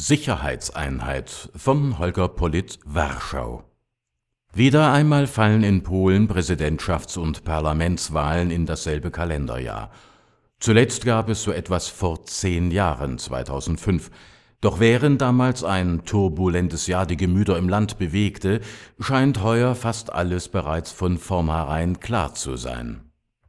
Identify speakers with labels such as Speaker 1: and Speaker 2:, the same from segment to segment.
Speaker 1: Sicherheitseinheit von Holger Polit Warschau Wieder einmal fallen in Polen Präsidentschafts- und Parlamentswahlen in dasselbe Kalenderjahr. Zuletzt gab es so etwas vor zehn Jahren, 2005. Doch während damals ein turbulentes Jahr die Gemüter im Land bewegte, scheint heuer fast alles bereits von vornherein klar zu sein.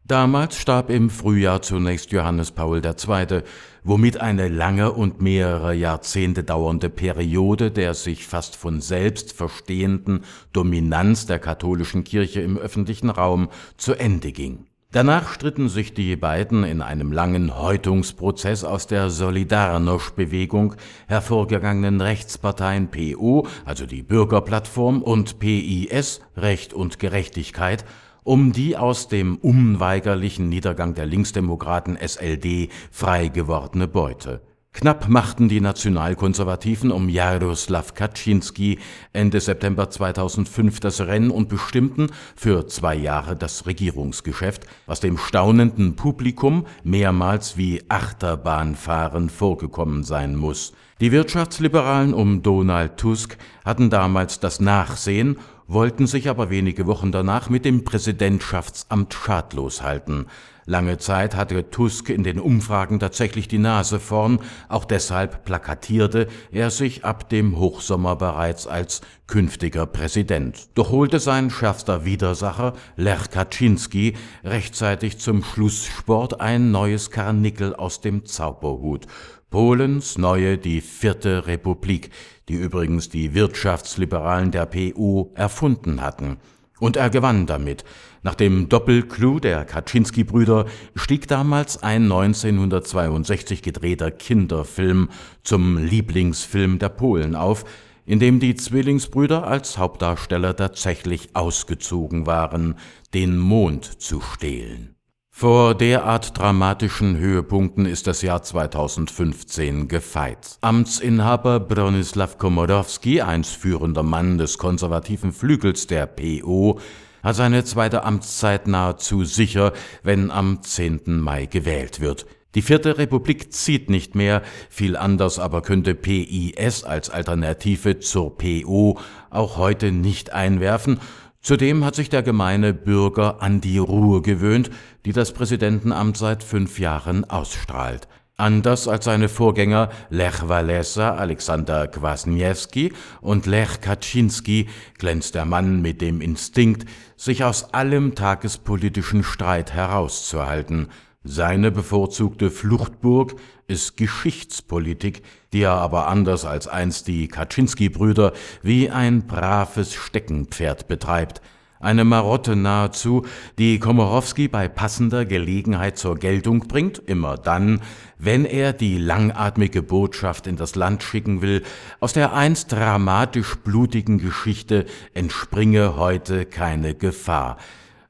Speaker 1: Damals starb im Frühjahr zunächst Johannes Paul II., womit eine lange und mehrere Jahrzehnte dauernde Periode der sich fast von selbst verstehenden Dominanz der katholischen Kirche im öffentlichen Raum zu Ende ging. Danach stritten sich die beiden in einem langen Häutungsprozess aus der Solidarność-Bewegung hervorgegangenen Rechtsparteien PO, also die Bürgerplattform, und PIS, Recht und Gerechtigkeit, um die aus dem unweigerlichen Niedergang der Linksdemokraten SLD frei gewordene Beute. Knapp machten die Nationalkonservativen um Jaroslaw Kaczynski Ende September 2005 das Rennen und bestimmten für zwei Jahre das Regierungsgeschäft, was dem staunenden Publikum mehrmals wie Achterbahnfahren vorgekommen sein muss. Die Wirtschaftsliberalen um Donald Tusk hatten damals das Nachsehen wollten sich aber wenige Wochen danach mit dem Präsidentschaftsamt schadlos halten. Lange Zeit hatte Tusk in den Umfragen tatsächlich die Nase vorn, auch deshalb plakatierte er sich ab dem Hochsommer bereits als künftiger Präsident. Doch holte sein schärfster Widersacher, Lech Kaczynski, rechtzeitig zum Schlusssport ein neues Karnickel aus dem Zauberhut. Polens neue die Vierte Republik, die übrigens die Wirtschaftsliberalen der PU erfunden hatten. Und er gewann damit. Nach dem Doppelclou der Kaczynski-Brüder stieg damals ein 1962 gedrehter Kinderfilm zum Lieblingsfilm der Polen auf, in dem die Zwillingsbrüder als Hauptdarsteller tatsächlich ausgezogen waren, den Mond zu stehlen. Vor derart dramatischen Höhepunkten ist das Jahr 2015 gefeit. Amtsinhaber Bronislaw Komorowski, einst führender Mann des konservativen Flügels der PO, hat seine zweite Amtszeit nahezu sicher, wenn am 10. Mai gewählt wird. Die vierte Republik zieht nicht mehr, viel anders aber könnte PIS als Alternative zur PO auch heute nicht einwerfen Zudem hat sich der gemeine Bürger an die Ruhe gewöhnt, die das Präsidentenamt seit fünf Jahren ausstrahlt. Anders als seine Vorgänger Lech Walesa, Alexander Kwasniewski und Lech Kaczynski glänzt der Mann mit dem Instinkt, sich aus allem tagespolitischen Streit herauszuhalten. Seine bevorzugte Fluchtburg ist Geschichtspolitik, die er aber anders als einst die Kaczynski-Brüder wie ein braves Steckenpferd betreibt, eine Marotte nahezu, die Komorowski bei passender Gelegenheit zur Geltung bringt, immer dann, wenn er die langatmige Botschaft in das Land schicken will, aus der einst dramatisch blutigen Geschichte entspringe heute keine Gefahr.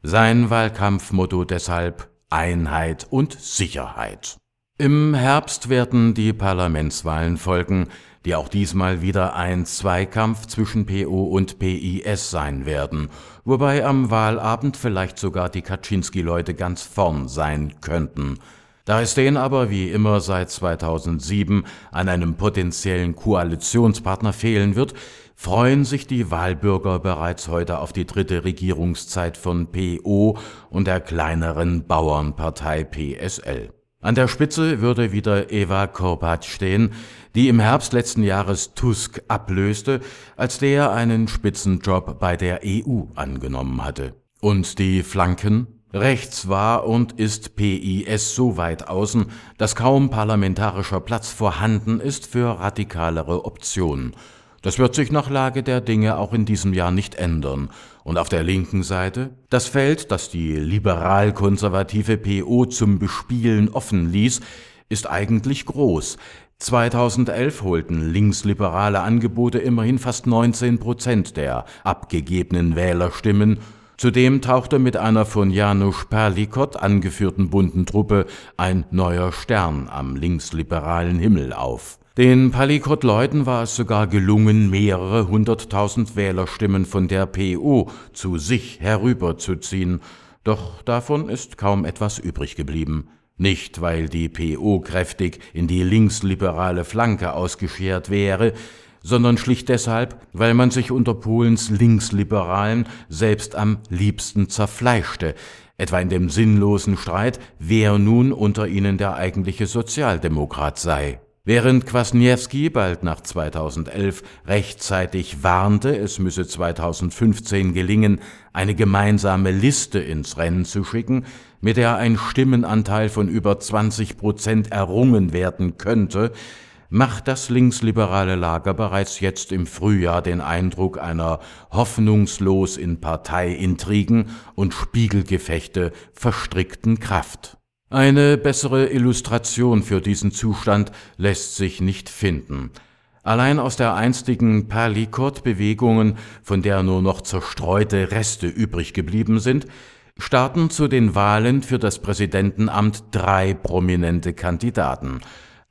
Speaker 1: Sein Wahlkampfmotto deshalb Einheit und Sicherheit. Im Herbst werden die Parlamentswahlen folgen, die auch diesmal wieder ein Zweikampf zwischen PO und PIS sein werden, wobei am Wahlabend vielleicht sogar die Kaczynski-Leute ganz vorn sein könnten. Da es denen aber wie immer seit 2007 an einem potenziellen Koalitionspartner fehlen wird, freuen sich die Wahlbürger bereits heute auf die dritte Regierungszeit von PO und der kleineren Bauernpartei PSL. An der Spitze würde wieder Eva Korbat stehen, die im Herbst letzten Jahres Tusk ablöste, als der einen Spitzenjob bei der EU angenommen hatte. Und die Flanken? Rechts war und ist PIS so weit außen, dass kaum parlamentarischer Platz vorhanden ist für radikalere Optionen. Das wird sich nach Lage der Dinge auch in diesem Jahr nicht ändern. Und auf der linken Seite das Feld, das die liberal-konservative PO zum Bespielen offen ließ, ist eigentlich groß. 2011 holten linksliberale Angebote immerhin fast 19 Prozent der abgegebenen Wählerstimmen. Zudem tauchte mit einer von Janusz Perlikot angeführten bunten Truppe ein neuer Stern am linksliberalen Himmel auf. Den Palikot-Leuten war es sogar gelungen, mehrere hunderttausend Wählerstimmen von der PO zu sich herüberzuziehen, doch davon ist kaum etwas übrig geblieben. Nicht, weil die PO kräftig in die linksliberale Flanke ausgeschert wäre, sondern schlicht deshalb, weil man sich unter Polens Linksliberalen selbst am liebsten zerfleischte, etwa in dem sinnlosen Streit, wer nun unter ihnen der eigentliche Sozialdemokrat sei. Während Kwasniewski bald nach 2011 rechtzeitig warnte, es müsse 2015 gelingen, eine gemeinsame Liste ins Rennen zu schicken, mit der ein Stimmenanteil von über 20 Prozent errungen werden könnte, macht das linksliberale Lager bereits jetzt im Frühjahr den Eindruck einer hoffnungslos in Parteiintrigen und Spiegelgefechte verstrickten Kraft. Eine bessere Illustration für diesen Zustand lässt sich nicht finden. Allein aus der einstigen Perlikot-Bewegungen, von der nur noch zerstreute Reste übrig geblieben sind, starten zu den Wahlen für das Präsidentenamt drei prominente Kandidaten.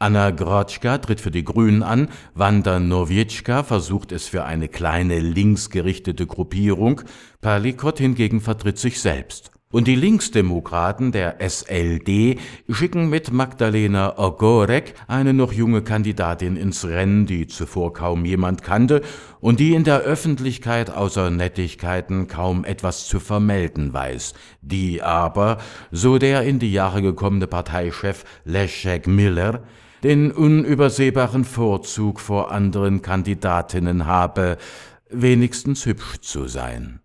Speaker 1: Anna Grotschka tritt für die Grünen an, Wanda Nowieczka versucht es für eine kleine linksgerichtete Gruppierung, Perlikot hingegen vertritt sich selbst. Und die Linksdemokraten der SLD schicken mit Magdalena Ogorek eine noch junge Kandidatin ins Rennen, die zuvor kaum jemand kannte und die in der Öffentlichkeit außer Nettigkeiten kaum etwas zu vermelden weiß, die aber, so der in die Jahre gekommene Parteichef Leszek Miller, den unübersehbaren Vorzug vor anderen Kandidatinnen habe, wenigstens hübsch zu sein.